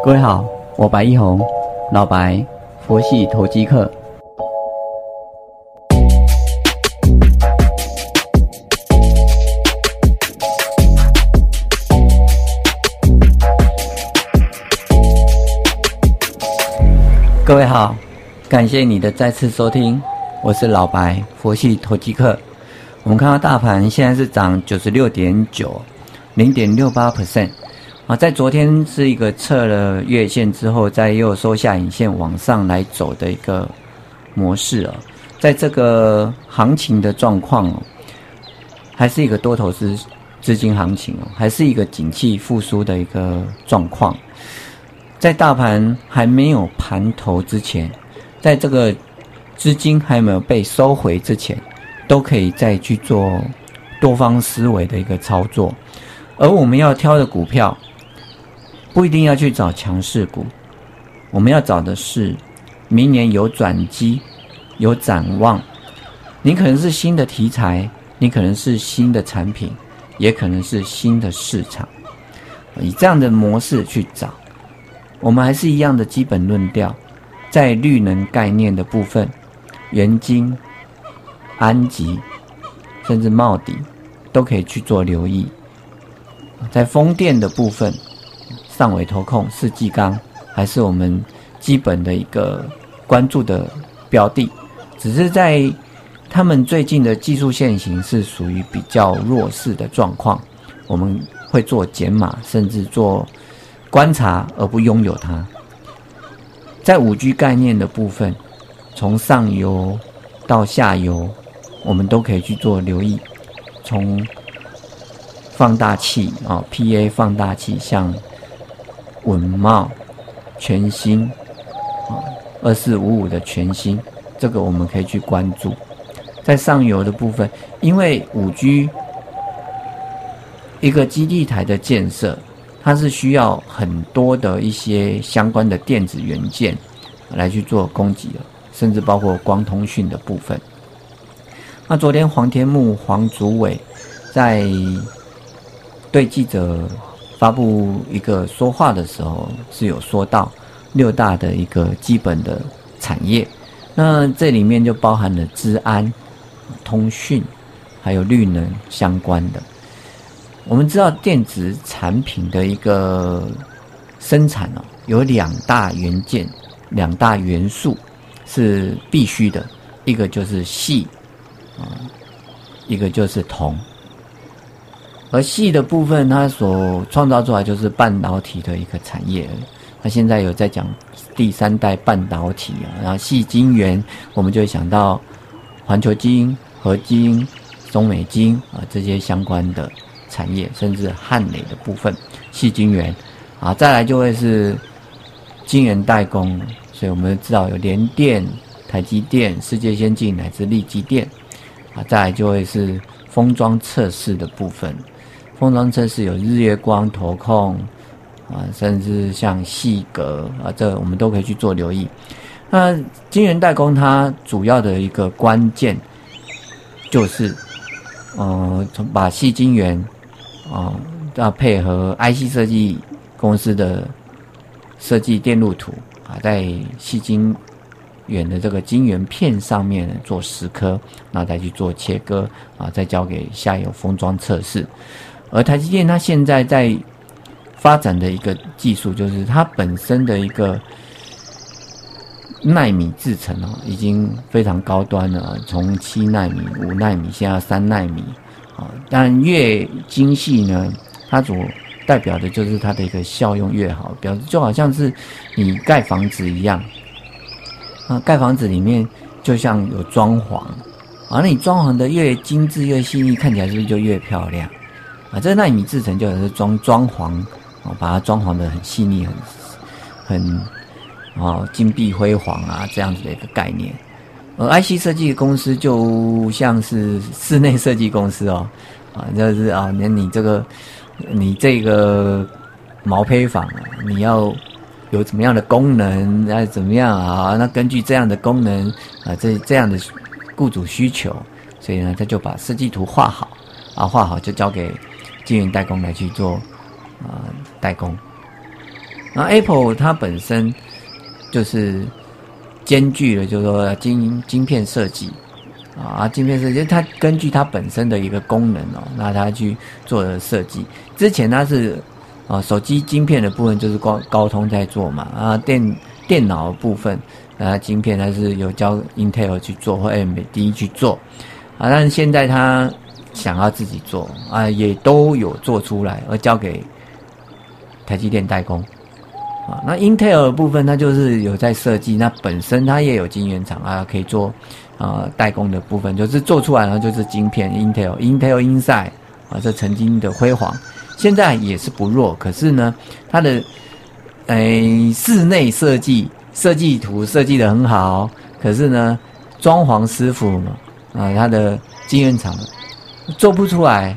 各位好，我白一红，老白，佛系投机客。各位好，感谢你的再次收听，我是老白，佛系投机客。我们看到大盘现在是涨九十六点九，零点六八 percent。啊，在昨天是一个测了月线之后，再又收下影线往上来走的一个模式啊。在这个行情的状况哦，还是一个多头资资金行情哦，还是一个景气复苏的一个状况。在大盘还没有盘头之前，在这个资金还没有被收回之前，都可以再去做多方思维的一个操作。而我们要挑的股票，不一定要去找强势股，我们要找的是明年有转机、有展望。你可能是新的题材，你可能是新的产品，也可能是新的市场，以这样的模式去找。我们还是一样的基本论调，在绿能概念的部分，元晶、安吉，甚至茂迪，都可以去做留意。在风电的部分，上尾投控、是纪钢，还是我们基本的一个关注的标的。只是在他们最近的技术线型是属于比较弱势的状况，我们会做减码，甚至做。观察而不拥有它，在五 G 概念的部分，从上游到下游，我们都可以去做留意。从放大器啊，PA 放大器，像稳茂全新啊，二四五五的全新，这个我们可以去关注。在上游的部分，因为五 G 一个基地台的建设。它是需要很多的一些相关的电子元件来去做供给的，甚至包括光通讯的部分。那昨天黄天木黄祖伟在对记者发布一个说话的时候，是有说到六大的一个基本的产业，那这里面就包含了治安、通讯，还有绿能相关的。我们知道电子产品的一个生产哦，有两大元件、两大元素是必须的，一个就是锡啊，一个就是铜。而细的部分，它所创造出来就是半导体的一个产业。那现在有在讲第三代半导体啊，然后细晶圆，我们就会想到环球晶、合晶、中美晶啊这些相关的。产业甚至焊垒的部分，细晶圆，啊，再来就会是晶圆代工，所以我们知道有联电、台积电、世界先进乃至力积电，啊，再来就会是封装测试的部分，封装测试有日月光、投控，啊，甚至像细格，啊，这我们都可以去做留意。那晶圆代工它主要的一个关键就是，呃，从把细晶圆。啊，要配合 IC 设计公司的设计电路图啊，在细晶圆的这个晶圆片上面做蚀刻，然后再去做切割啊，再交给下游封装测试。而台积电它现在在发展的一个技术，就是它本身的一个纳米制程哦，已经非常高端了，从七纳米、五纳米，现在三纳米啊。但越精细呢，它所代表的就是它的一个效用越好，表示就好像是你盖房子一样，啊，盖房子里面就像有装潢，啊，那你装潢的越精致越细腻，看起来是不是就越漂亮？啊，这纳米制成就是装装潢，啊，把它装潢的很细腻，很很啊金碧辉煌啊这样子的一个概念。而 IC 设计公司就像是室内设计公司哦，啊，就是啊，那你这个，你这个毛坯房啊，你要有怎么样的功能，那怎么样啊？那根据这样的功能啊，这这样的雇主需求，所以呢，他就把设计图画好，啊，画好就交给晶圆代工来去做啊代工。那 Apple 它本身就是兼具了，就是说晶晶片设计啊，晶片设计，它根据它本身的一个功能哦，那它去做的设计。之前它是啊，手机晶片的部分就是高高通在做嘛，啊电电脑部分啊晶片它是有交 Intel 去做或 AMD 去做啊，但是现在它想要自己做啊，也都有做出来，而交给台积电代工啊。那 Intel 的部分，它就是有在设计，那本身它也有晶圆厂啊，可以做啊代工的部分，就是做出来然后就是晶片 Intel Intel Inside 啊，这曾经的辉煌，现在也是不弱。可是呢，它的诶室内设计设计图设计的很好，可是呢，装潢师傅嘛啊，他的晶圆厂。做不出来，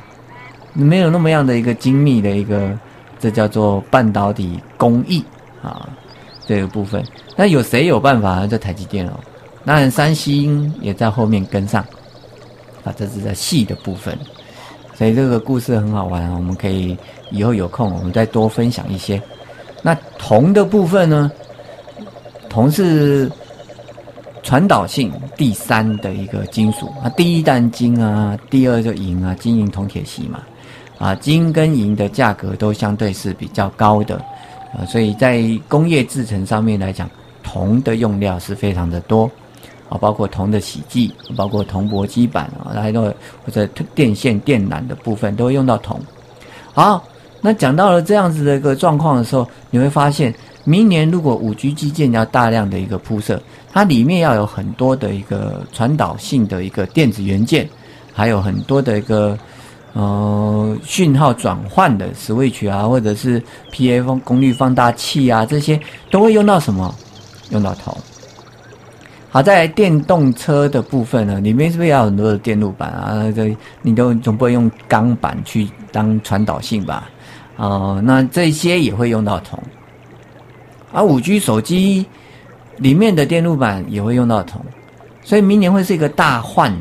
没有那么样的一个精密的一个，这叫做半导体工艺啊，这个部分。那有谁有办法？就台积电哦。那三星也在后面跟上啊，这是在细的部分。所以这个故事很好玩，我们可以以后有空我们再多分享一些。那铜的部分呢？铜是。传导性第三的一个金属啊，第一单金啊，第二就银啊，金银铜铁锡嘛，啊，金跟银的价格都相对是比较高的，啊，所以在工业制成上面来讲，铜的用料是非常的多，啊，包括铜的洗剂，包括铜箔基板啊，还有或者电线电缆的部分都会用到铜。好，那讲到了这样子的一个状况的时候，你会发现。明年如果五 G 基建要大量的一个铺设，它里面要有很多的一个传导性的一个电子元件，还有很多的一个呃讯号转换的 switch 啊，或者是 PA 风功率放大器啊，这些都会用到什么？用到铜。好在电动车的部分呢，里面是不是要很多的电路板啊？这你都总不会用钢板去当传导性吧？哦，那这些也会用到铜。而五 G 手机里面的电路板也会用到铜，所以明年会是一个大换，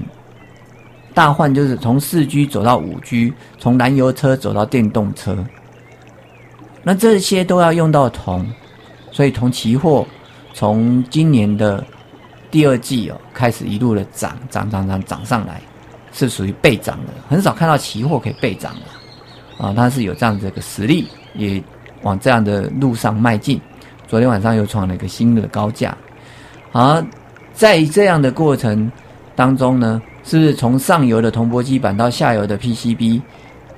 大换就是从四 G 走到五 G，从燃油车走到电动车，那这些都要用到铜，所以铜期货从今年的第二季哦开始一路的涨涨涨涨涨上来，是属于倍涨的，很少看到期货可以倍涨的，啊，它是有这样的一个实力，也往这样的路上迈进。昨天晚上又创了一个新的高价，而在这样的过程当中呢，是不是从上游的铜箔基板到下游的 PCB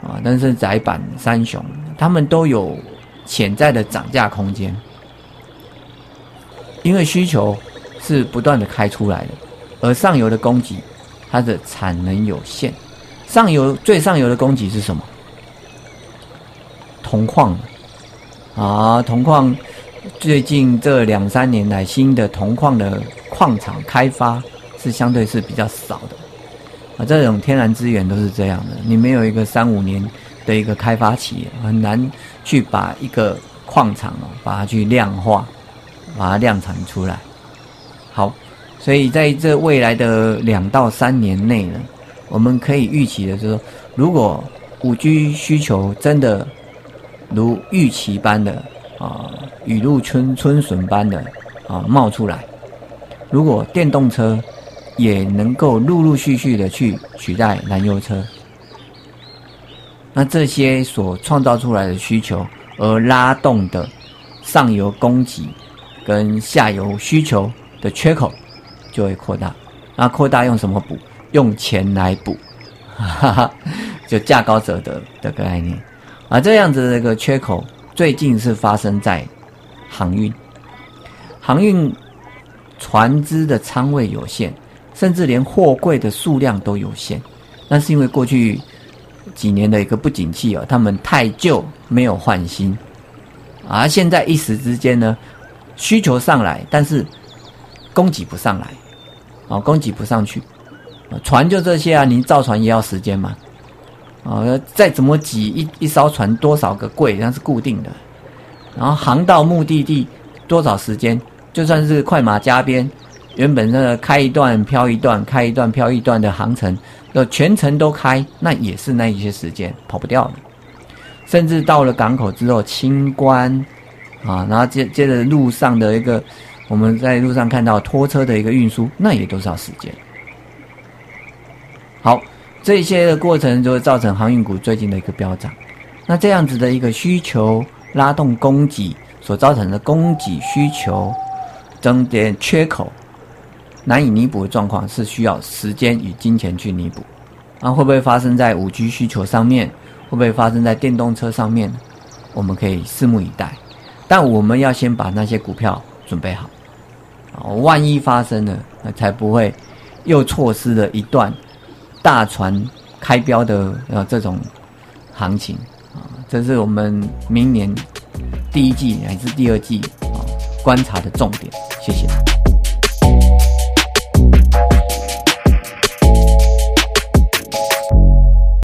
啊，但是窄板三雄，他们都有潜在的涨价空间，因为需求是不断的开出来的，而上游的供给它的产能有限，上游最上游的供给是什么？铜矿啊，铜矿。最近这两三年来，新的铜矿的矿场开发是相对是比较少的啊。这种天然资源都是这样的，你没有一个三五年的一个开发期，很难去把一个矿场哦，把它去量化，把它量产出来。好，所以在这未来的两到三年内呢，我们可以预期的就是说，如果五 G 需求真的如预期般的。啊，雨露春春笋般的啊冒出来。如果电动车也能够陆陆续续的去取代燃油车，那这些所创造出来的需求而拉动的上游供给跟下游需求的缺口就会扩大。那扩大用什么补？用钱来补，哈哈，就价高者得的概念。啊，这样子的一个缺口。最近是发生在航运，航运船只的仓位有限，甚至连货柜的数量都有限。那是因为过去几年的一个不景气哦，他们太旧没有换新，而现在一时之间呢，需求上来，但是供给不上来，啊，供给不上去，船就这些啊，你造船也要时间嘛。啊，再怎么挤一一艘船多少个柜，那是固定的。然后航到目的地多少时间，就算是快马加鞭，原本那个开一段漂一段，开一段漂一段的航程，要全程都开，那也是那一些时间跑不掉的。甚至到了港口之后清关，啊，然后接接着路上的一个我们在路上看到拖车的一个运输，那也多少时间。好，这些的过程就会造成航运股最近的一个飙涨。那这样子的一个需求拉动供给所造成的供给需求中间缺口难以弥补的状况，是需要时间与金钱去弥补。啊，会不会发生在五 G 需求上面？会不会发生在电动车上面？我们可以拭目以待。但我们要先把那些股票准备好，啊，万一发生了，那才不会又错失了一段大船开标的呃这种行情啊。这是我们明年第一季还是第二季啊观察的重点。谢谢。